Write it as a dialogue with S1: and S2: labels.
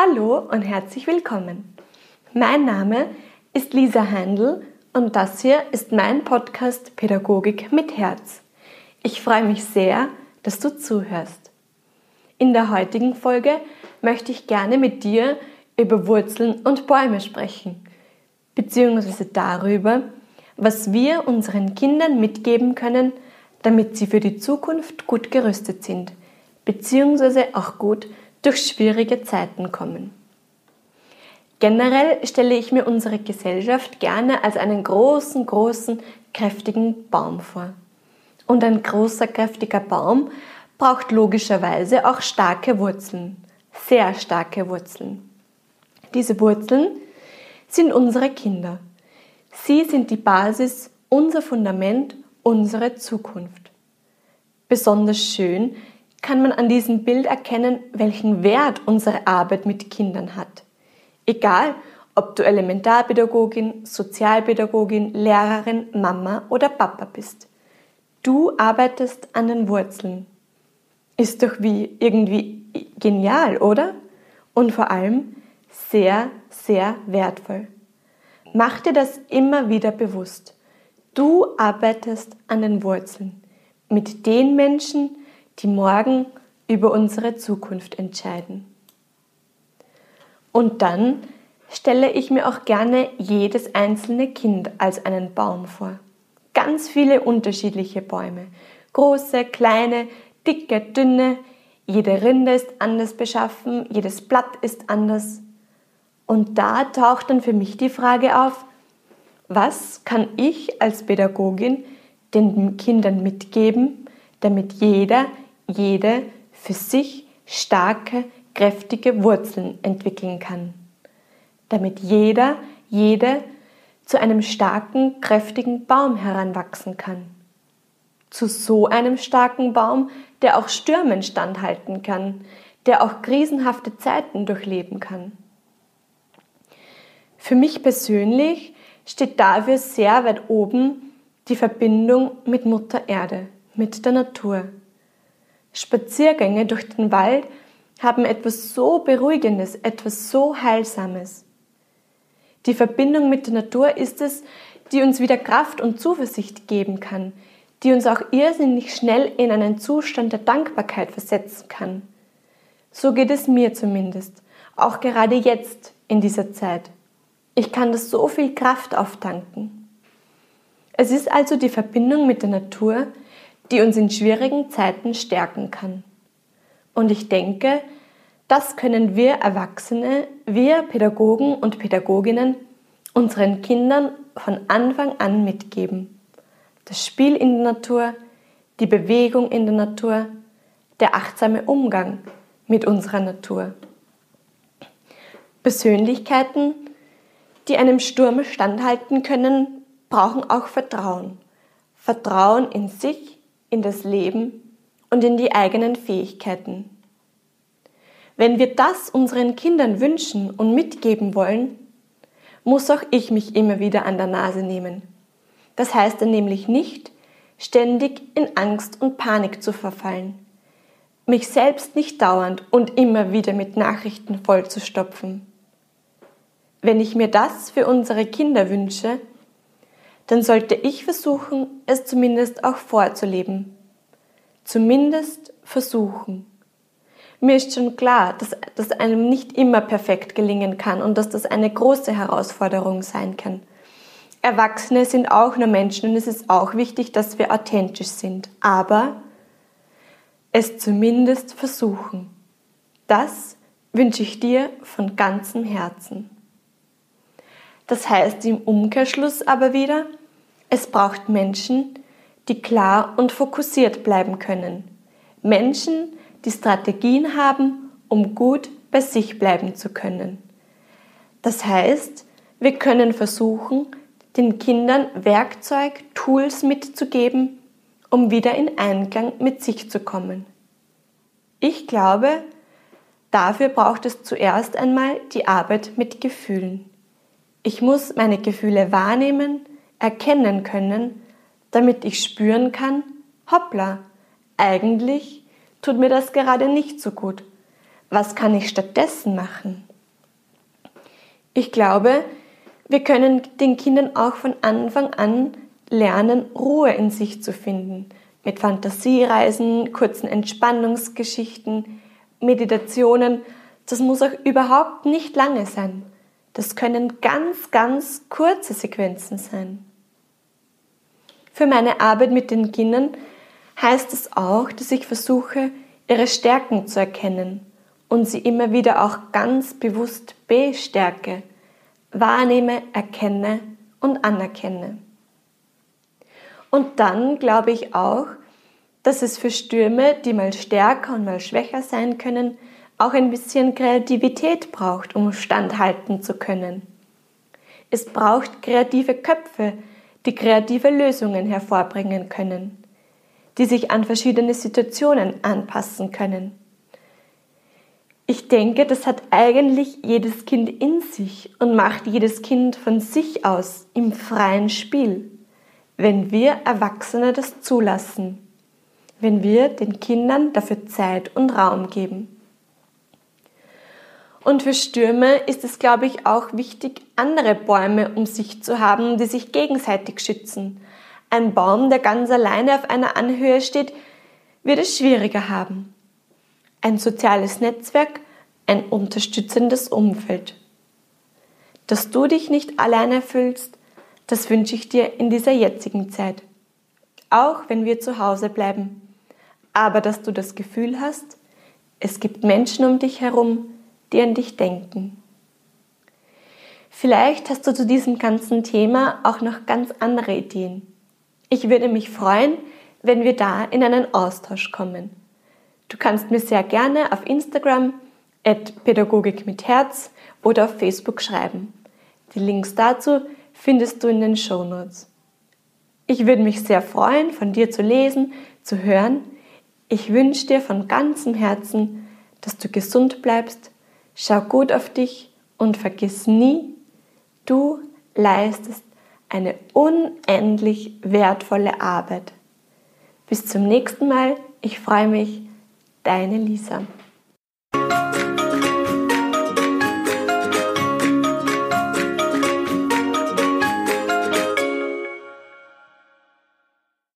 S1: Hallo und herzlich willkommen. Mein Name ist Lisa Heindl und das hier ist mein Podcast Pädagogik mit Herz. Ich freue mich sehr, dass du zuhörst. In der heutigen Folge möchte ich gerne mit dir über Wurzeln und Bäume sprechen, beziehungsweise darüber, was wir unseren Kindern mitgeben können, damit sie für die Zukunft gut gerüstet sind, beziehungsweise auch gut durch schwierige Zeiten kommen. Generell stelle ich mir unsere Gesellschaft gerne als einen großen, großen, kräftigen Baum vor. Und ein großer, kräftiger Baum braucht logischerweise auch starke Wurzeln, sehr starke Wurzeln. Diese Wurzeln sind unsere Kinder. Sie sind die Basis, unser Fundament, unsere Zukunft. Besonders schön kann man an diesem Bild erkennen, welchen Wert unsere Arbeit mit Kindern hat. Egal, ob du Elementarpädagogin, Sozialpädagogin, Lehrerin, Mama oder Papa bist. Du arbeitest an den Wurzeln. Ist doch wie irgendwie genial, oder? Und vor allem sehr, sehr wertvoll. Mach dir das immer wieder bewusst. Du arbeitest an den Wurzeln mit den Menschen, die morgen über unsere Zukunft entscheiden. Und dann stelle ich mir auch gerne jedes einzelne Kind als einen Baum vor. Ganz viele unterschiedliche Bäume. Große, kleine, dicke, dünne. Jede Rinde ist anders beschaffen, jedes Blatt ist anders. Und da taucht dann für mich die Frage auf, was kann ich als Pädagogin den Kindern mitgeben, damit jeder jede für sich starke, kräftige Wurzeln entwickeln kann, damit jeder, jede zu einem starken, kräftigen Baum heranwachsen kann. Zu so einem starken Baum, der auch Stürmen standhalten kann, der auch krisenhafte Zeiten durchleben kann. Für mich persönlich steht dafür sehr weit oben die Verbindung mit Mutter Erde, mit der Natur. Spaziergänge durch den Wald haben etwas so Beruhigendes, etwas so Heilsames. Die Verbindung mit der Natur ist es, die uns wieder Kraft und Zuversicht geben kann, die uns auch irrsinnig schnell in einen Zustand der Dankbarkeit versetzen kann. So geht es mir zumindest, auch gerade jetzt in dieser Zeit. Ich kann das so viel Kraft auftanken. Es ist also die Verbindung mit der Natur, die uns in schwierigen Zeiten stärken kann. Und ich denke, das können wir Erwachsene, wir Pädagogen und Pädagoginnen unseren Kindern von Anfang an mitgeben. Das Spiel in der Natur, die Bewegung in der Natur, der achtsame Umgang mit unserer Natur. Persönlichkeiten, die einem Sturm standhalten können, brauchen auch Vertrauen. Vertrauen in sich in das Leben und in die eigenen Fähigkeiten. Wenn wir das unseren Kindern wünschen und mitgeben wollen, muss auch ich mich immer wieder an der Nase nehmen. Das heißt dann nämlich nicht, ständig in Angst und Panik zu verfallen, mich selbst nicht dauernd und immer wieder mit Nachrichten vollzustopfen. Wenn ich mir das für unsere Kinder wünsche, dann sollte ich versuchen, es zumindest auch vorzuleben. Zumindest versuchen. Mir ist schon klar, dass das einem nicht immer perfekt gelingen kann und dass das eine große Herausforderung sein kann. Erwachsene sind auch nur Menschen und es ist auch wichtig, dass wir authentisch sind. Aber es zumindest versuchen. Das wünsche ich dir von ganzem Herzen. Das heißt im Umkehrschluss aber wieder, es braucht Menschen, die klar und fokussiert bleiben können. Menschen, die Strategien haben, um gut bei sich bleiben zu können. Das heißt, wir können versuchen, den Kindern Werkzeug, Tools mitzugeben, um wieder in Einklang mit sich zu kommen. Ich glaube, dafür braucht es zuerst einmal die Arbeit mit Gefühlen. Ich muss meine Gefühle wahrnehmen, erkennen können, damit ich spüren kann, hoppla, eigentlich tut mir das gerade nicht so gut. Was kann ich stattdessen machen? Ich glaube, wir können den Kindern auch von Anfang an lernen, Ruhe in sich zu finden. Mit Fantasiereisen, kurzen Entspannungsgeschichten, Meditationen. Das muss auch überhaupt nicht lange sein. Das können ganz, ganz kurze Sequenzen sein. Für meine Arbeit mit den Kindern heißt es auch, dass ich versuche, ihre Stärken zu erkennen und sie immer wieder auch ganz bewusst bestärke, wahrnehme, erkenne und anerkenne. Und dann glaube ich auch, dass es für Stürme, die mal stärker und mal schwächer sein können, auch ein bisschen Kreativität braucht, um standhalten zu können. Es braucht kreative Köpfe, die kreative Lösungen hervorbringen können, die sich an verschiedene Situationen anpassen können. Ich denke, das hat eigentlich jedes Kind in sich und macht jedes Kind von sich aus im freien Spiel, wenn wir Erwachsene das zulassen, wenn wir den Kindern dafür Zeit und Raum geben. Und für Stürme ist es, glaube ich, auch wichtig, andere Bäume um sich zu haben, die sich gegenseitig schützen. Ein Baum, der ganz alleine auf einer Anhöhe steht, wird es schwieriger haben. Ein soziales Netzwerk, ein unterstützendes Umfeld. Dass du dich nicht alleine fühlst, das wünsche ich dir in dieser jetzigen Zeit. Auch wenn wir zu Hause bleiben. Aber dass du das Gefühl hast, es gibt Menschen um dich herum, die an dich denken. Vielleicht hast du zu diesem ganzen Thema auch noch ganz andere Ideen. Ich würde mich freuen, wenn wir da in einen Austausch kommen. Du kannst mir sehr gerne auf Instagram at Pädagogik mit Herz oder auf Facebook schreiben. Die Links dazu findest du in den Show Notes. Ich würde mich sehr freuen, von dir zu lesen, zu hören. Ich wünsche dir von ganzem Herzen, dass du gesund bleibst, schau gut auf dich und vergiss nie, du leistest eine unendlich wertvolle Arbeit. Bis zum nächsten Mal. Ich freue mich. Deine Lisa.